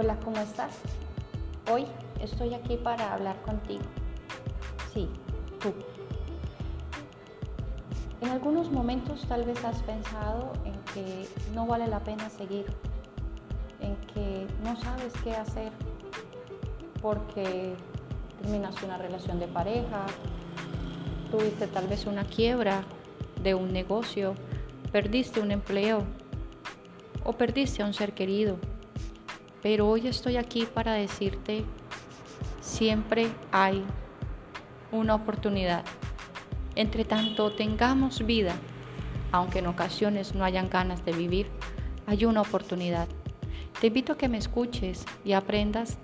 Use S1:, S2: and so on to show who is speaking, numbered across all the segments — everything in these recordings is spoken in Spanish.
S1: Hola, ¿cómo estás? Hoy estoy aquí para hablar contigo. Sí, tú. En algunos momentos tal vez has pensado en que no vale la pena seguir, en que no sabes qué hacer porque terminaste una relación de pareja, tuviste tal vez una quiebra de un negocio, perdiste un empleo o perdiste a un ser querido pero hoy estoy aquí para decirte, siempre hay una oportunidad. Entre tanto tengamos vida, aunque en ocasiones no hayan ganas de vivir, hay una oportunidad. Te invito a que me escuches y aprendas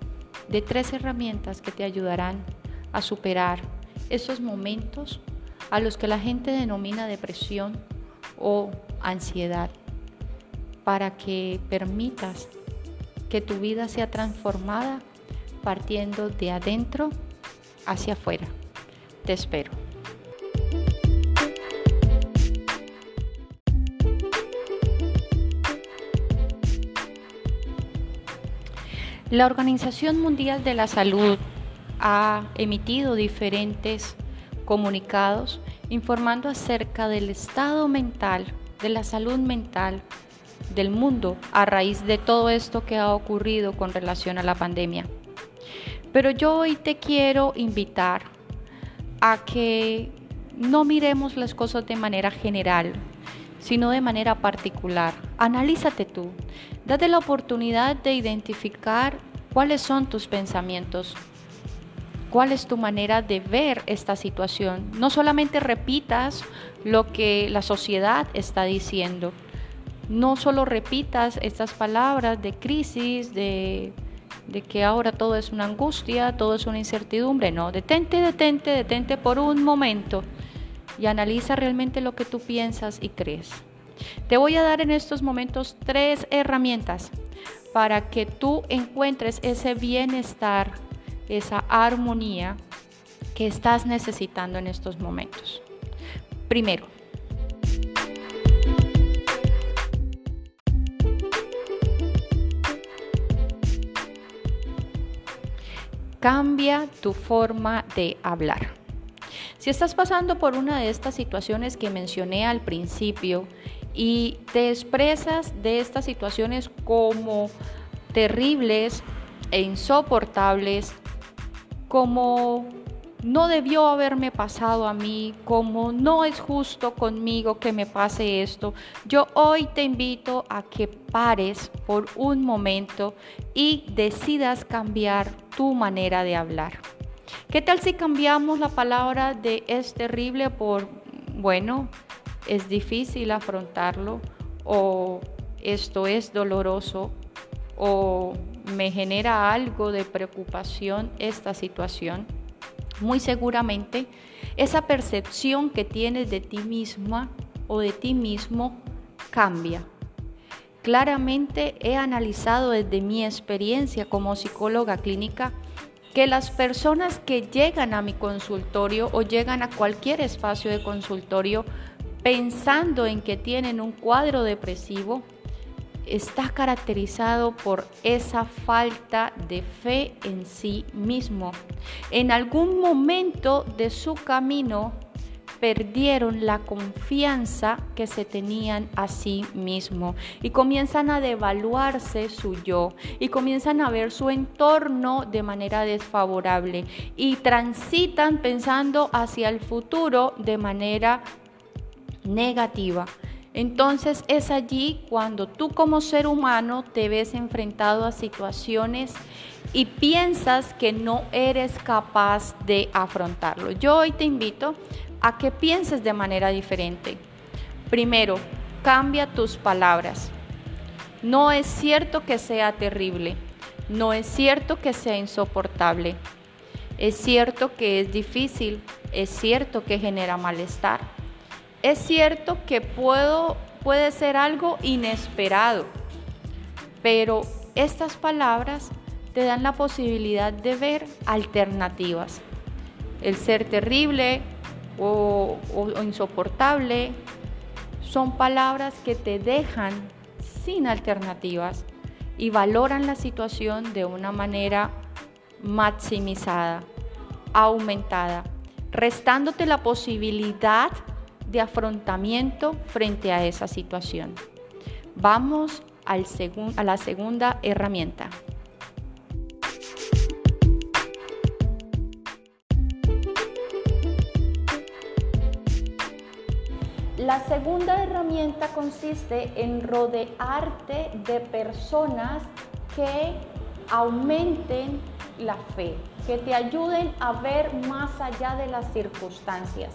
S1: de tres herramientas que te ayudarán a superar esos momentos a los que la gente denomina depresión o ansiedad, para que permitas que tu vida sea transformada partiendo de adentro hacia afuera. Te espero. La Organización Mundial de la Salud ha emitido diferentes comunicados informando acerca del estado mental, de la salud mental del mundo a raíz de todo esto que ha ocurrido con relación a la pandemia. Pero yo hoy te quiero invitar a que no miremos las cosas de manera general, sino de manera particular. Analízate tú, date la oportunidad de identificar cuáles son tus pensamientos, cuál es tu manera de ver esta situación. No solamente repitas lo que la sociedad está diciendo, no solo repitas estas palabras de crisis, de, que ahora todo es una angustia, todo es una incertidumbre. No, detente, detente, detente por un momento y analiza realmente lo que tú piensas y crees. Te voy a dar en estos momentos tres herramientas para que tú encuentres ese bienestar, esa armonía que estás necesitando en estos momentos. Primero, Cambia tu forma de hablar. Si estás pasando por una de estas situaciones que mencioné al principio y te expresas de estas situaciones como terribles e insoportables, como no debió haberme pasado a mí, como no es justo conmigo que me pase esto, yo hoy te invito a que pares por un momento y decidas cambiar tu manera de hablar. ¿Qué tal si cambiamos la palabra de es terrible por, bueno, es difícil afrontarlo o esto es doloroso o me genera algo de preocupación esta situación? Muy seguramente esa percepción que tienes de ti misma o de ti mismo cambia. Claramente he analizado desde mi experiencia como psicóloga clínica que las personas que llegan a mi consultorio o llegan a cualquier espacio de consultorio pensando en que tienen un cuadro depresivo, está caracterizado por esa falta de fe en sí mismo. En algún momento de su camino perdieron la confianza que se tenían a sí mismo y comienzan a devaluarse su yo y comienzan a ver su entorno de manera desfavorable y transitan pensando hacia el futuro de manera negativa. Entonces es allí cuando tú como ser humano te ves enfrentado a situaciones y piensas que no eres capaz de afrontarlo. Yo hoy te invito a que pienses de manera diferente. Primero, cambia tus palabras. No es cierto que sea terrible, no es cierto que sea insoportable, es cierto que es difícil, es cierto que genera malestar es cierto que puedo, puede ser algo inesperado, pero estas palabras te dan la posibilidad de ver alternativas. El ser terrible o, o insoportable son palabras que te dejan sin alternativas y valoran la situación de una manera maximizada, aumentada, restándote la posibilidad de afrontamiento frente a esa situación. Vamos al a la segunda herramienta. La segunda herramienta consiste en rodearte de personas que aumenten la fe, que te ayuden a ver más allá de las circunstancias,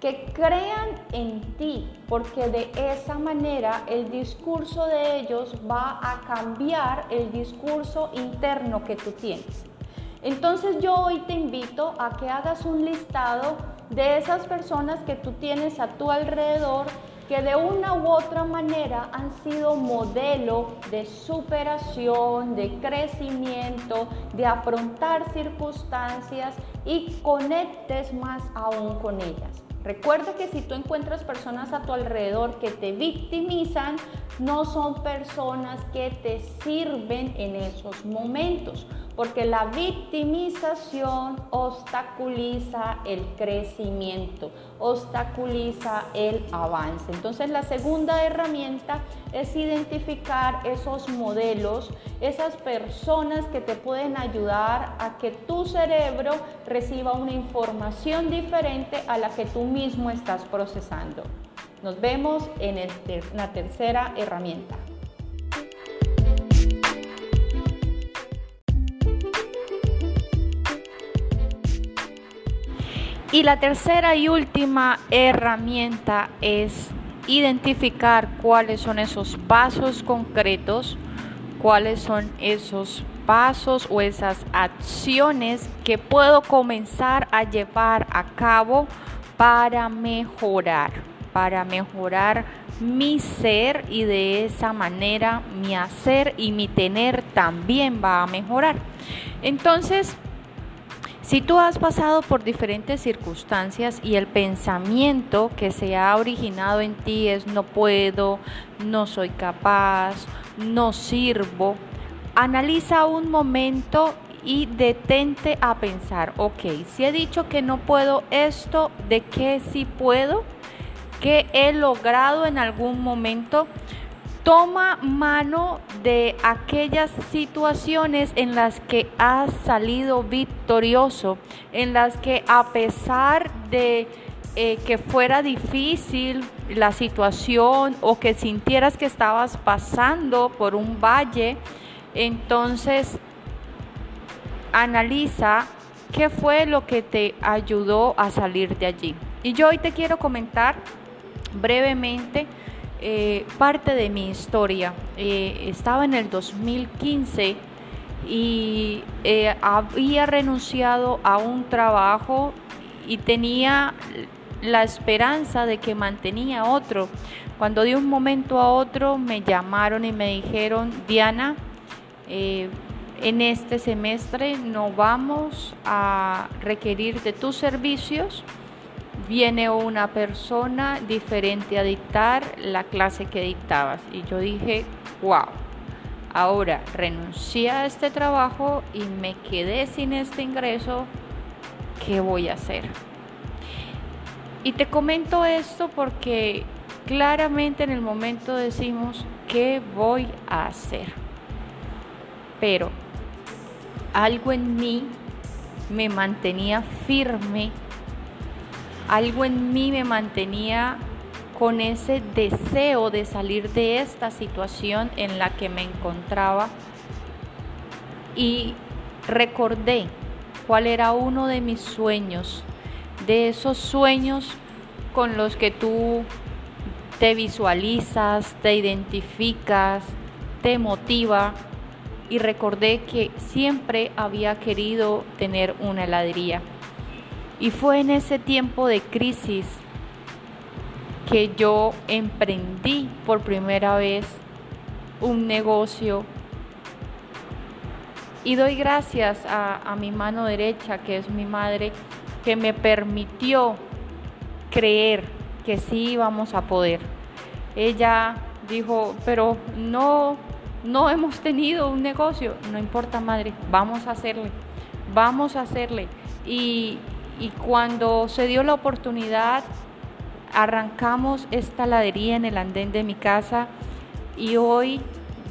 S1: que crean en ti, porque de esa manera el discurso de ellos va a cambiar el discurso interno que tú tienes. Entonces yo hoy te invito a que hagas un listado de esas personas que tú tienes a tu alrededor que de una u otra manera han sido modelo de superación, de crecimiento, de afrontar circunstancias y conectes más aún con ellas. Recuerda que si tú encuentras personas a tu alrededor que te victimizan, no son personas que te sirven en esos momentos, porque la victimización obstaculiza el crecimiento, obstaculiza el avance. Entonces la segunda herramienta es identificar esos modelos, esas personas que te pueden ayudar a que tu cerebro reciba una información diferente a la que tú mismo estás procesando. Nos vemos en, la tercera herramienta. Y la tercera y última herramienta es identificar cuáles son esos pasos concretos, cuáles son esos pasos o esas acciones que puedo comenzar a llevar a cabo para mejorar, para mejorar mi ser y de esa manera mi hacer y mi tener también va a mejorar. Entonces, si tú has pasado por diferentes circunstancias y el pensamiento que se ha originado en ti es no puedo, no soy capaz, no sirvo, analiza un momento y detente a pensar, ok, si he dicho que no puedo esto, ¿de qué sí puedo? ¿Qué he logrado en algún momento? Toma mano de aquellas situaciones en las que has salido victorioso, en las que a pesar de eh, que fuera difícil la situación o que sintieras que estabas pasando por un valle, entonces analiza qué fue lo que te ayudó a salir de allí. Y yo hoy te quiero comentar brevemente eh, parte de mi historia. Eh, estaba en el 2015 y eh, había renunciado a un trabajo y tenía la esperanza de que mantenía otro. Cuando de un momento a otro me llamaron y me dijeron, Diana, en este semestre no vamos a requerir de tus servicios viene una persona diferente a dictar la clase que dictabas. Y yo dije, wow, ahora renuncié a este trabajo y me quedé sin este ingreso, ¿qué voy a hacer? Y te comento esto porque claramente en el momento decimos, ¿qué voy a hacer? Pero algo en mí me mantenía firme algo en mí me mantenía con ese deseo de salir de esta situación en la que me encontraba y recordé cuál era uno de mis sueños, de esos sueños con los que tú te visualizas, te identificas, te motiva y recordé que siempre había querido tener una heladería. Y fue en ese tiempo de crisis que yo emprendí por primera vez un negocio y doy gracias a, mi mano derecha, que es mi madre, que me permitió creer que sí íbamos a poder. Ella dijo, pero no, no hemos tenido un negocio, no importa madre, vamos a hacerle, vamos a hacerle. Y, y cuando se dio la oportunidad, arrancamos esta ladería en el andén de mi casa y hoy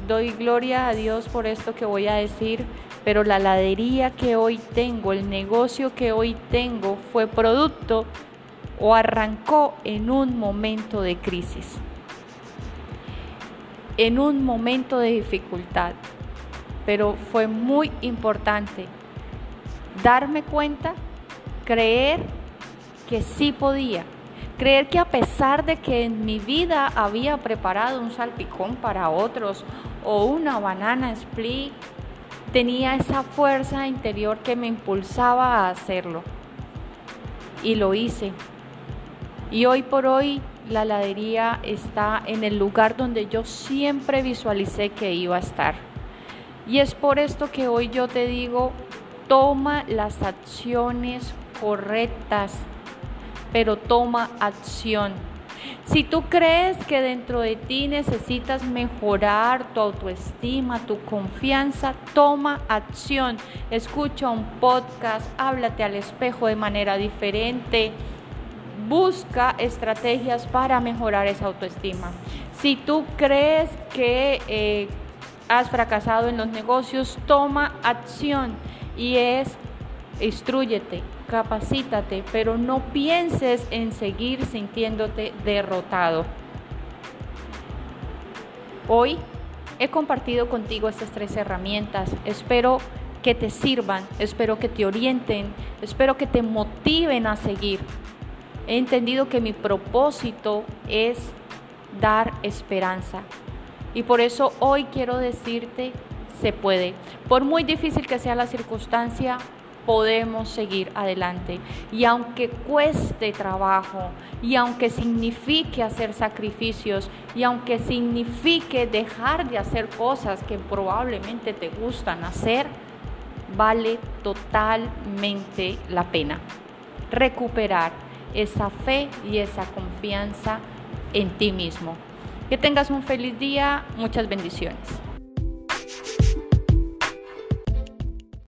S1: doy gloria a Dios por esto que voy a decir, pero la ladería que hoy tengo, el negocio que hoy tengo fue producto o arrancó en un momento de crisis, en un momento de dificultad, pero fue muy importante darme cuenta, creer que sí podía, creer que a pesar de que en mi vida había preparado un salpicón para otros o una banana split, tenía esa fuerza interior que me impulsaba a hacerlo. Y lo hice. Y hoy por hoy la heladería está en el lugar donde yo siempre visualicé que iba a estar. Y es por esto que hoy yo te digo, toma las acciones correctas, pero toma acción. Si tú crees que dentro de ti necesitas mejorar tu autoestima, tu confianza, toma acción. Escucha un podcast, háblate al espejo de manera diferente. Busca estrategias para mejorar esa autoestima. Si tú crees que eh, has fracasado en los negocios, toma acción y es instruyete, capacítate, pero no pienses en seguir sintiéndote derrotado. Hoy he compartido contigo estas tres herramientas. Espero que te sirvan, espero que te orienten, espero que te motiven a seguir. He entendido que mi propósito es dar esperanza. Y por eso hoy quiero decirte, se puede. Por muy difícil que sea la circunstancia, podemos seguir adelante. Y aunque cueste trabajo, y aunque signifique hacer sacrificios, y aunque signifique dejar de hacer cosas que probablemente te gustan hacer, vale totalmente la pena. Recuperar esa fe y esa confianza en ti mismo. Que tengas un feliz día, muchas bendiciones.